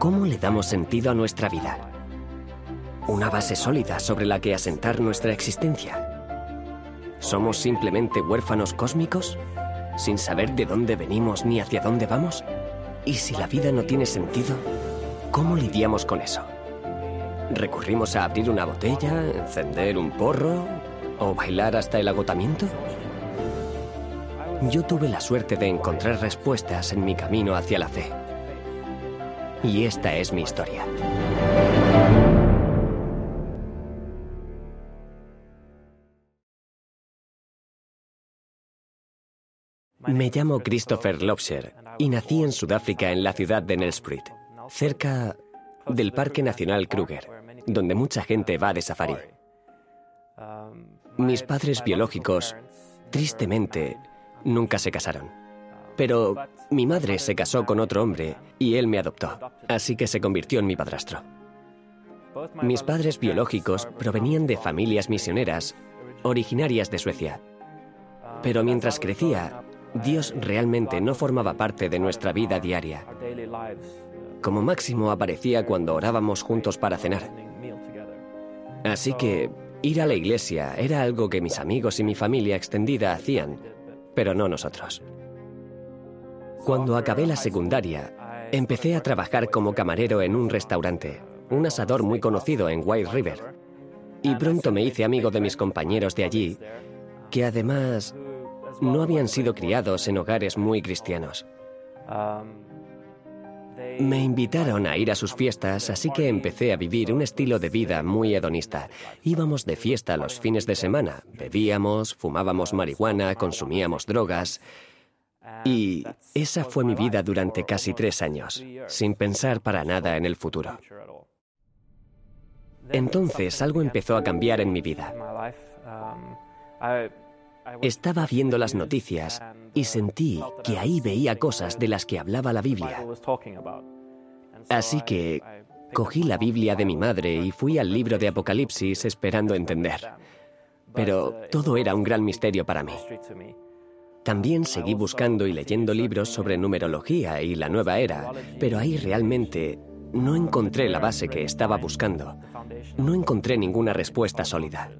¿Cómo le damos sentido a nuestra vida? Una base sólida sobre la que asentar nuestra existencia. ¿Somos simplemente huérfanos cósmicos? ¿Sin saber de dónde venimos ni hacia dónde vamos? ¿Y si la vida no tiene sentido? ¿Cómo lidiamos con eso? ¿Recurrimos a abrir una botella, encender un porro o bailar hasta el agotamiento? Yo tuve la suerte de encontrar respuestas en mi camino hacia la fe. Y esta es mi historia. Me llamo Christopher Lobser y nací en Sudáfrica en la ciudad de Nelspruit, cerca del Parque Nacional Kruger, donde mucha gente va de safari. Mis padres biológicos, tristemente, nunca se casaron. Pero mi madre se casó con otro hombre y él me adoptó, así que se convirtió en mi padrastro. Mis padres biológicos provenían de familias misioneras originarias de Suecia. Pero mientras crecía, Dios realmente no formaba parte de nuestra vida diaria. Como máximo aparecía cuando orábamos juntos para cenar. Así que ir a la iglesia era algo que mis amigos y mi familia extendida hacían, pero no nosotros. Cuando acabé la secundaria, empecé a trabajar como camarero en un restaurante, un asador muy conocido en White River. Y pronto me hice amigo de mis compañeros de allí, que además no habían sido criados en hogares muy cristianos. Me invitaron a ir a sus fiestas, así que empecé a vivir un estilo de vida muy hedonista. Íbamos de fiesta los fines de semana, bebíamos, fumábamos marihuana, consumíamos drogas. Y esa fue mi vida durante casi tres años, sin pensar para nada en el futuro. Entonces algo empezó a cambiar en mi vida. Estaba viendo las noticias y sentí que ahí veía cosas de las que hablaba la Biblia. Así que cogí la Biblia de mi madre y fui al libro de Apocalipsis esperando entender. Pero todo era un gran misterio para mí. También seguí buscando y leyendo libros sobre numerología y la nueva era, pero ahí realmente no encontré la base que estaba buscando. No encontré ninguna respuesta sólida.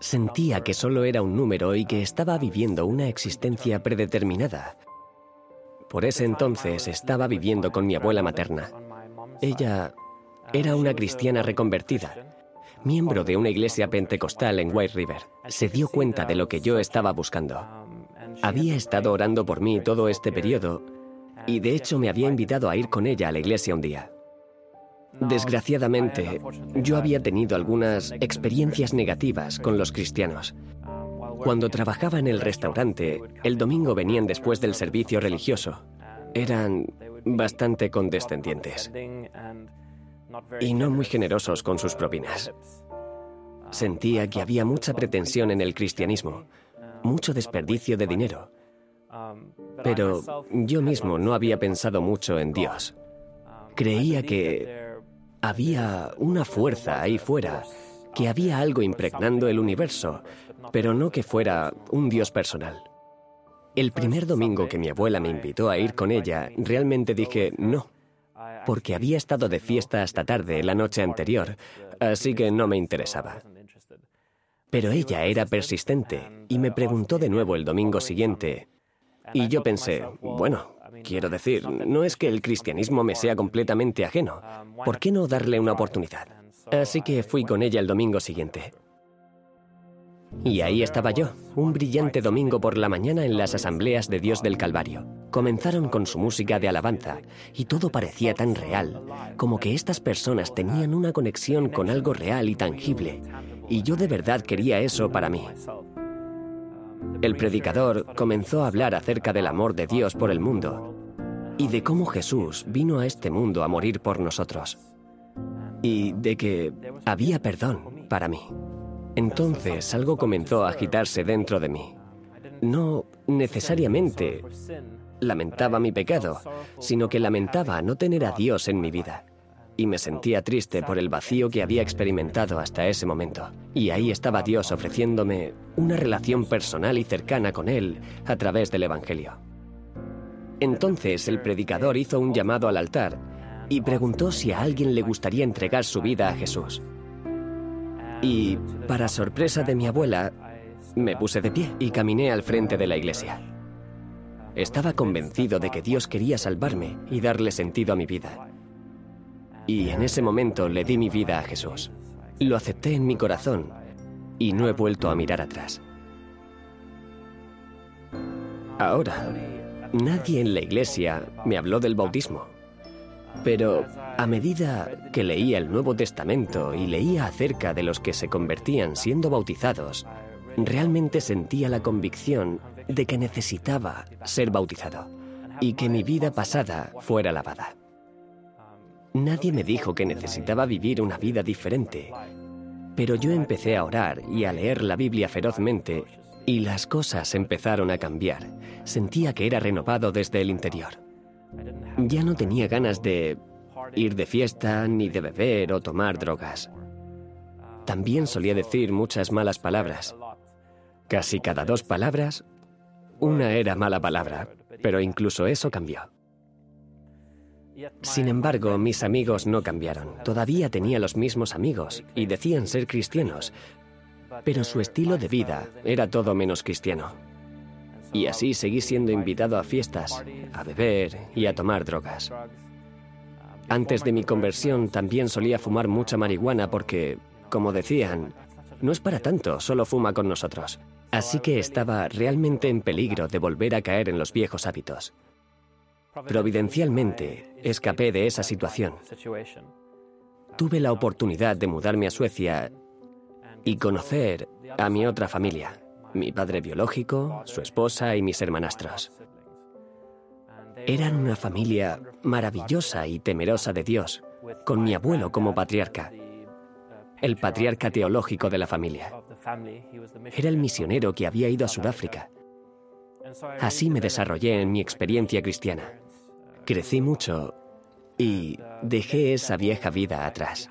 Sentía que solo era un número y que estaba viviendo una existencia predeterminada. Por ese entonces estaba viviendo con mi abuela materna. Ella era una cristiana reconvertida, miembro de una iglesia pentecostal en White River. Se dio cuenta de lo que yo estaba buscando. Había estado orando por mí todo este periodo y de hecho me había invitado a ir con ella a la iglesia un día. Desgraciadamente, yo había tenido algunas experiencias negativas con los cristianos. Cuando trabajaba en el restaurante, el domingo venían después del servicio religioso. Eran bastante condescendientes y no muy generosos con sus propinas. Sentía que había mucha pretensión en el cristianismo, mucho desperdicio de dinero. Pero yo mismo no había pensado mucho en Dios. Creía que había una fuerza ahí fuera, que había algo impregnando el universo, pero no que fuera un Dios personal. El primer domingo que mi abuela me invitó a ir con ella, realmente dije no, porque había estado de fiesta hasta tarde la noche anterior, así que no me interesaba. Pero ella era persistente y me preguntó de nuevo el domingo siguiente, y yo pensé, bueno, Quiero decir, no es que el cristianismo me sea completamente ajeno. ¿Por qué no darle una oportunidad? Así que fui con ella el domingo siguiente. Y ahí estaba yo, un brillante domingo por la mañana en las asambleas de Dios del Calvario. Comenzaron con su música de alabanza y todo parecía tan real, como que estas personas tenían una conexión con algo real y tangible. Y yo de verdad quería eso para mí. El predicador comenzó a hablar acerca del amor de Dios por el mundo y de cómo Jesús vino a este mundo a morir por nosotros y de que había perdón para mí. Entonces algo comenzó a agitarse dentro de mí. No necesariamente lamentaba mi pecado, sino que lamentaba no tener a Dios en mi vida y me sentía triste por el vacío que había experimentado hasta ese momento. Y ahí estaba Dios ofreciéndome una relación personal y cercana con Él a través del Evangelio. Entonces el predicador hizo un llamado al altar y preguntó si a alguien le gustaría entregar su vida a Jesús. Y, para sorpresa de mi abuela, me puse de pie y caminé al frente de la iglesia. Estaba convencido de que Dios quería salvarme y darle sentido a mi vida. Y en ese momento le di mi vida a Jesús. Lo acepté en mi corazón y no he vuelto a mirar atrás. Ahora, nadie en la iglesia me habló del bautismo. Pero a medida que leía el Nuevo Testamento y leía acerca de los que se convertían siendo bautizados, realmente sentía la convicción de que necesitaba ser bautizado y que mi vida pasada fuera lavada. Nadie me dijo que necesitaba vivir una vida diferente, pero yo empecé a orar y a leer la Biblia ferozmente y las cosas empezaron a cambiar. Sentía que era renovado desde el interior. Ya no tenía ganas de ir de fiesta, ni de beber o tomar drogas. También solía decir muchas malas palabras. Casi cada dos palabras, una era mala palabra, pero incluso eso cambió. Sin embargo, mis amigos no cambiaron. Todavía tenía los mismos amigos y decían ser cristianos, pero su estilo de vida era todo menos cristiano. Y así seguí siendo invitado a fiestas, a beber y a tomar drogas. Antes de mi conversión también solía fumar mucha marihuana porque, como decían, no es para tanto, solo fuma con nosotros. Así que estaba realmente en peligro de volver a caer en los viejos hábitos. Providencialmente, escapé de esa situación. Tuve la oportunidad de mudarme a Suecia y conocer a mi otra familia, mi padre biológico, su esposa y mis hermanastros. Eran una familia maravillosa y temerosa de Dios, con mi abuelo como patriarca, el patriarca teológico de la familia. Era el misionero que había ido a Sudáfrica. Así me desarrollé en mi experiencia cristiana. Crecí mucho y dejé esa vieja vida atrás.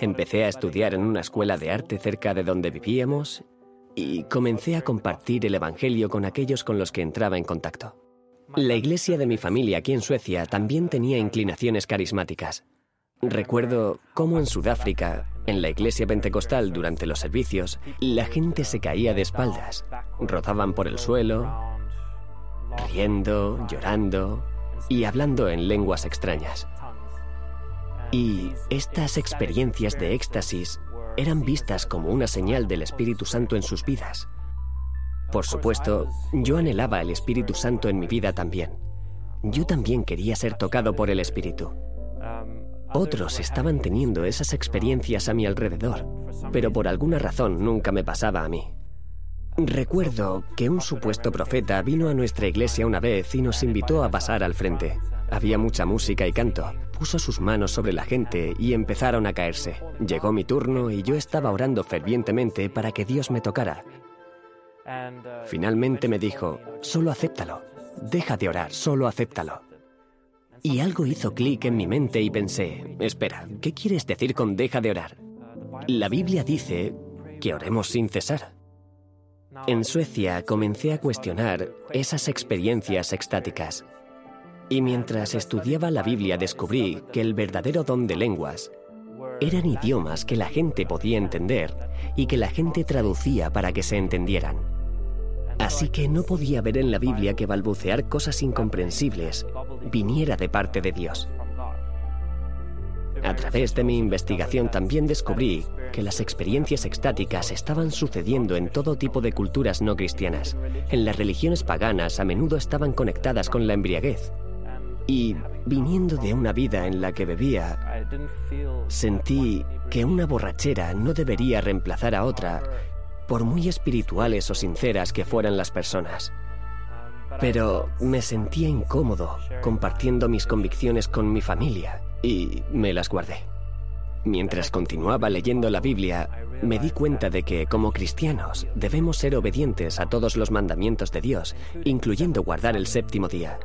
Empecé a estudiar en una escuela de arte cerca de donde vivíamos y comencé a compartir el Evangelio con aquellos con los que entraba en contacto. La iglesia de mi familia aquí en Suecia también tenía inclinaciones carismáticas. Recuerdo cómo en Sudáfrica, en la iglesia pentecostal durante los servicios, la gente se caía de espaldas, rodaban por el suelo, riendo, llorando y hablando en lenguas extrañas. Y estas experiencias de éxtasis eran vistas como una señal del Espíritu Santo en sus vidas. Por supuesto, yo anhelaba el Espíritu Santo en mi vida también. Yo también quería ser tocado por el Espíritu. Otros estaban teniendo esas experiencias a mi alrededor, pero por alguna razón nunca me pasaba a mí. Recuerdo que un supuesto profeta vino a nuestra iglesia una vez y nos invitó a pasar al frente. Había mucha música y canto. Puso sus manos sobre la gente y empezaron a caerse. Llegó mi turno y yo estaba orando fervientemente para que Dios me tocara. Finalmente me dijo, solo acéptalo. Deja de orar, solo acéptalo. Y algo hizo clic en mi mente y pensé, espera, ¿qué quieres decir con deja de orar? La Biblia dice que oremos sin cesar. En Suecia comencé a cuestionar esas experiencias extáticas. Y mientras estudiaba la Biblia descubrí que el verdadero don de lenguas eran idiomas que la gente podía entender y que la gente traducía para que se entendieran. Así que no podía ver en la Biblia que balbucear cosas incomprensibles viniera de parte de Dios. A través de mi investigación también descubrí que las experiencias extáticas estaban sucediendo en todo tipo de culturas no cristianas. En las religiones paganas a menudo estaban conectadas con la embriaguez, y viniendo de una vida en la que bebía, sentí que una borrachera no debería reemplazar a otra, por muy espirituales o sinceras que fueran las personas. Pero me sentía incómodo compartiendo mis convicciones con mi familia y me las guardé. Mientras continuaba leyendo la Biblia, me di cuenta de que, como cristianos, debemos ser obedientes a todos los mandamientos de Dios, incluyendo guardar el séptimo día.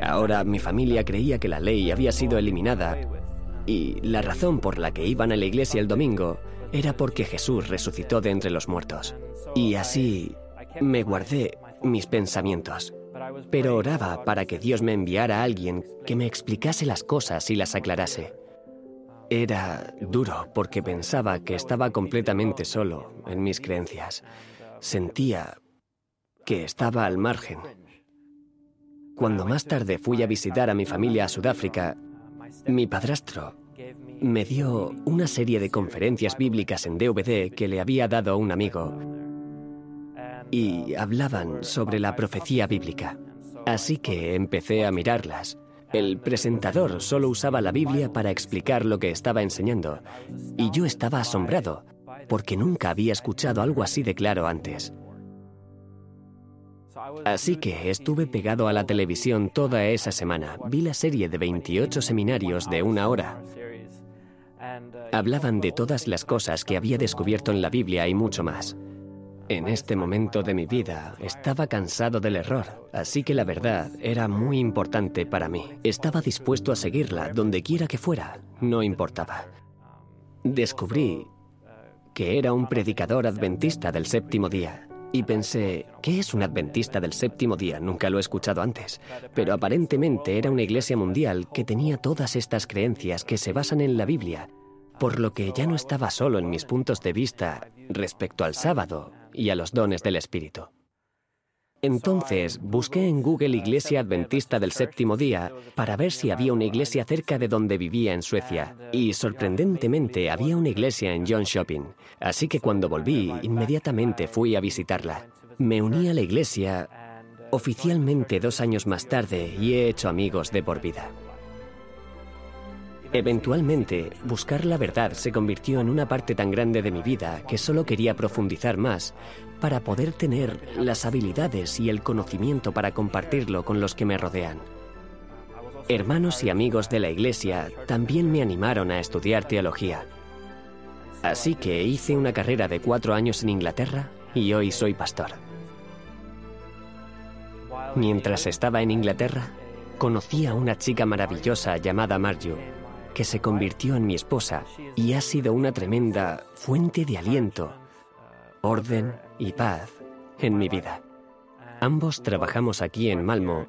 Ahora mi familia creía que la ley había sido eliminada y la razón por la que iban a la iglesia el domingo era porque Jesús resucitó de entre los muertos. Y así me guardé mis pensamientos. pero oraba para que Dios me enviara a alguien que me explicase las cosas y las aclarase. Era duro porque pensaba que estaba completamente solo en mis creencias. Sentía que estaba al margen. Cuando más tarde fui a visitar a mi familia a Sudáfrica, mi padrastro me dio una serie de conferencias bíblicas en DVD que le había dado a un amigo y hablaban sobre la profecía bíblica. Así que empecé a mirarlas. El presentador solo usaba la Biblia para explicar lo que estaba enseñando y yo estaba asombrado porque nunca había escuchado algo así de claro antes. Así que estuve pegado a la televisión toda esa semana. Vi la serie de 28 seminarios de una hora. Hablaban de todas las cosas que había descubierto en la Biblia y mucho más. En este momento de mi vida estaba cansado del error, así que la verdad era muy importante para mí. Estaba dispuesto a seguirla donde quiera que fuera, no importaba. Descubrí que era un predicador adventista del séptimo día y pensé, ¿qué es un adventista del séptimo día? Nunca lo he escuchado antes. Pero aparentemente era una iglesia mundial que tenía todas estas creencias que se basan en la Biblia, por lo que ya no estaba solo en mis puntos de vista respecto al sábado y a los dones del Espíritu. Entonces busqué en Google Iglesia Adventista del Séptimo Día para ver si había una iglesia cerca de donde vivía en Suecia. Y sorprendentemente había una iglesia en John Shopping. Así que cuando volví, inmediatamente fui a visitarla. Me uní a la iglesia oficialmente dos años más tarde y he hecho amigos de por vida. Eventualmente, buscar la verdad se convirtió en una parte tan grande de mi vida que solo quería profundizar más para poder tener las habilidades y el conocimiento para compartirlo con los que me rodean. Hermanos y amigos de la Iglesia también me animaron a estudiar teología. Así que hice una carrera de cuatro años en Inglaterra y hoy soy pastor. Mientras estaba en Inglaterra, conocí a una chica maravillosa llamada Marju que se convirtió en mi esposa y ha sido una tremenda fuente de aliento, orden y paz en mi vida. Ambos trabajamos aquí en Malmo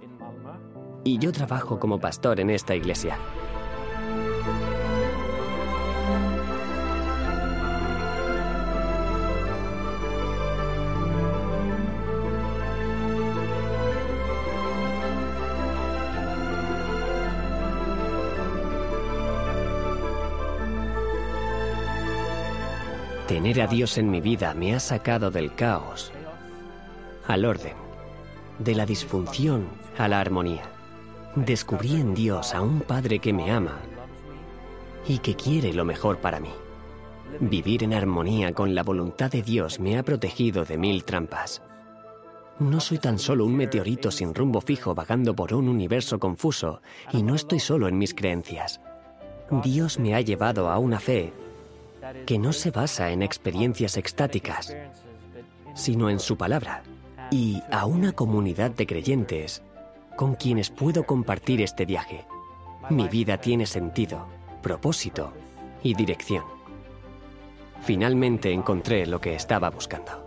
y yo trabajo como pastor en esta iglesia. Tener a Dios en mi vida me ha sacado del caos al orden, de la disfunción a la armonía. Descubrí en Dios a un Padre que me ama y que quiere lo mejor para mí. Vivir en armonía con la voluntad de Dios me ha protegido de mil trampas. No soy tan solo un meteorito sin rumbo fijo vagando por un universo confuso y no estoy solo en mis creencias. Dios me ha llevado a una fe que no se basa en experiencias extáticas, sino en su palabra, y a una comunidad de creyentes con quienes puedo compartir este viaje. Mi vida tiene sentido, propósito y dirección. Finalmente encontré lo que estaba buscando.